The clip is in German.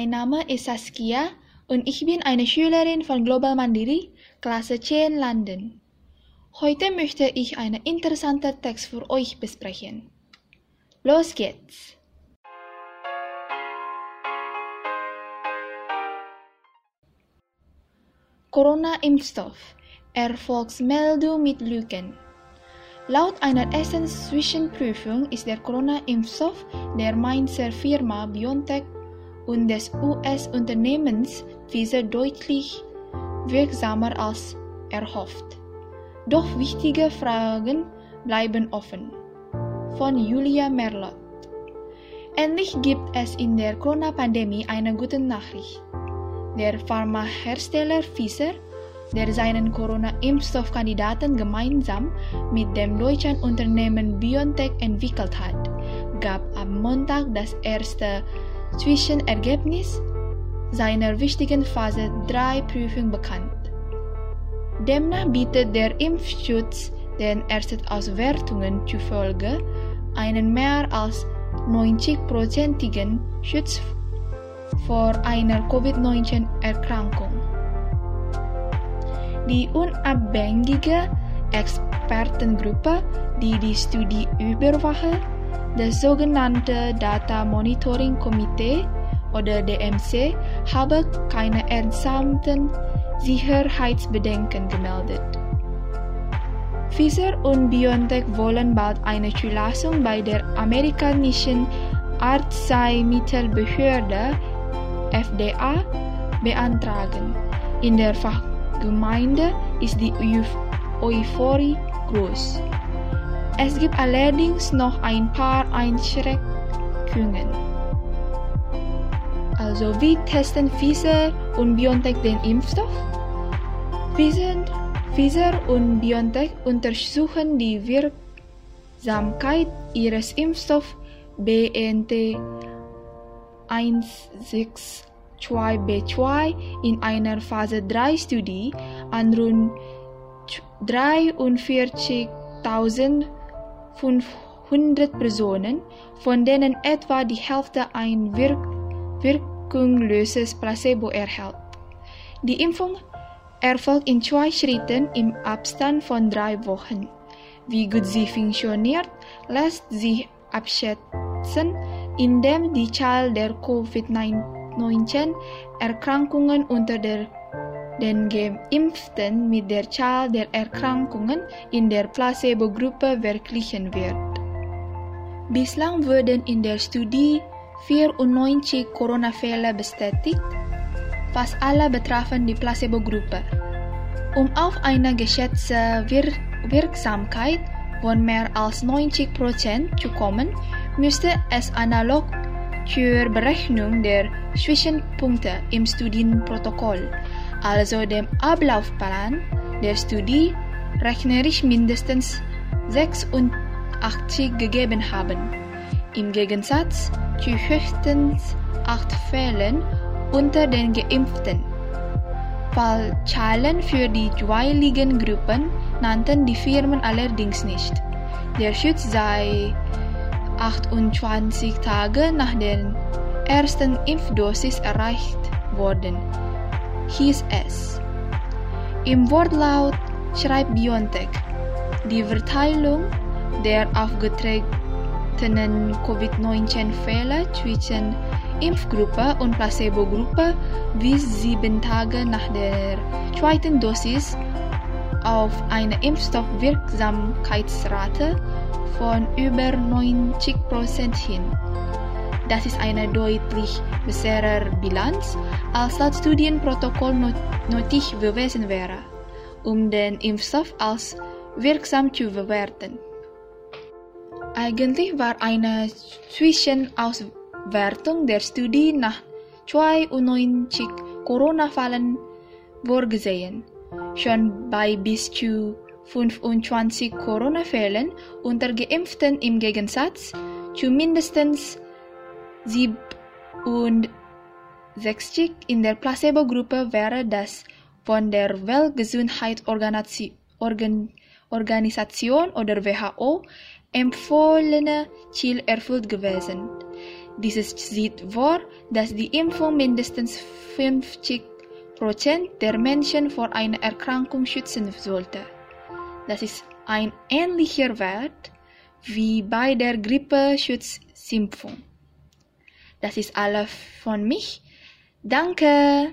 Mein Name ist Saskia und ich bin eine Schülerin von Global Mandiri, Klasse 10 London. Heute möchte ich einen interessanten Text für euch besprechen. Los geht's! Corona-Impfstoff. Erfolgsmeldung mit Lügen. Laut einer ersten Zwischenprüfung ist der Corona-Impfstoff der Mainzer Firma BioNTech und des US-Unternehmens Pfizer deutlich wirksamer als erhofft. Doch wichtige Fragen bleiben offen. Von Julia Merlot. Endlich gibt es in der Corona-Pandemie eine gute Nachricht. Der Pharmahersteller Pfizer, der seinen Corona-Impfstoffkandidaten gemeinsam mit dem deutschen Unternehmen BioNTech entwickelt hat, gab am Montag das erste Zwischenergebnis seiner wichtigen Phase 3 Prüfung bekannt. Demnach bietet der Impfschutz den ersten Auswertungen zufolge einen mehr als 90-prozentigen Schutz vor einer Covid-19-Erkrankung. Die unabhängige Expertengruppe, die die Studie überwache, das sogenannte Data Monitoring Komitee oder DMC, habe keine ernsthaften Sicherheitsbedenken gemeldet. Pfizer und BioNTech wollen bald eine Zulassung bei der amerikanischen Arzneimittelbehörde FDA beantragen. In der Fachgemeinde ist die Euphorie groß. Es gibt allerdings noch ein paar Einschränkungen. Also wie testen Pfizer und BioNTech den Impfstoff? Pfizer, und BioNTech untersuchen die Wirksamkeit ihres Impfstoffs BNT 162b2 in einer Phase 3 Studie an rund 43.500 Personen, von denen etwa die Hälfte ein wirk wirkungloses Placebo erhält. Die Impfung erfolgt in zwei Schritten im Abstand von drei Wochen. Wie gut sie funktioniert, lässt sich abschätzen, indem die Zahl der Covid-19-Erkrankungen unter der, den Geimpften mit der Zahl der Erkrankungen in der Placebo-Gruppe verglichen wird. Bislang wurden in der Studie 94 Corona-Fälle bestätigt, fast alle betrafen die Placebo-Gruppe. Um auf eine geschätzte Wir Wirksamkeit von mehr als 90 Prozent zu kommen, müsste es analog zur Berechnung der Zwischenpunkte im Studienprotokoll, also dem Ablaufplan der Studie, rechnerisch mindestens 86 gegeben haben. Im Gegensatz zu höchstens acht Fällen unter den Geimpften. Fallzahlen für die jeweiligen Gruppen nannten die Firmen allerdings nicht. Der Schutz sei 28 Tage nach der ersten Impfdosis erreicht worden, hieß es. Im Wortlaut schreibt BioNTech, die Verteilung der aufgetretenen Covid-19-Fälle zwischen Impfgruppe und Placebo-Gruppe wies sieben Tage nach der zweiten Dosis auf eine Impfstoffwirksamkeitsrate von über 90 Prozent hin. Das ist eine deutlich bessere Bilanz, als laut Studienprotokoll nötig gewesen wäre, um den Impfstoff als wirksam zu bewerten. Eigentlich war eine Zwischenauswertung der Studie nach 92 Corona-Fällen vorgesehen. Schon bei bis zu 25 Corona-Fällen unter Geimpften im Gegensatz zu mindestens 67 in der Placebo-Gruppe wäre das von der Weltgesundheitsorganisation oder WHO empfohlene Ziel erfüllt gewesen. Dieses sieht vor, dass die Impfung mindestens 50 Prozent der Menschen vor einer Erkrankung schützen sollte. Das ist ein ähnlicher Wert wie bei der Grippeschutzimpfung. Das ist alles von mich. Danke!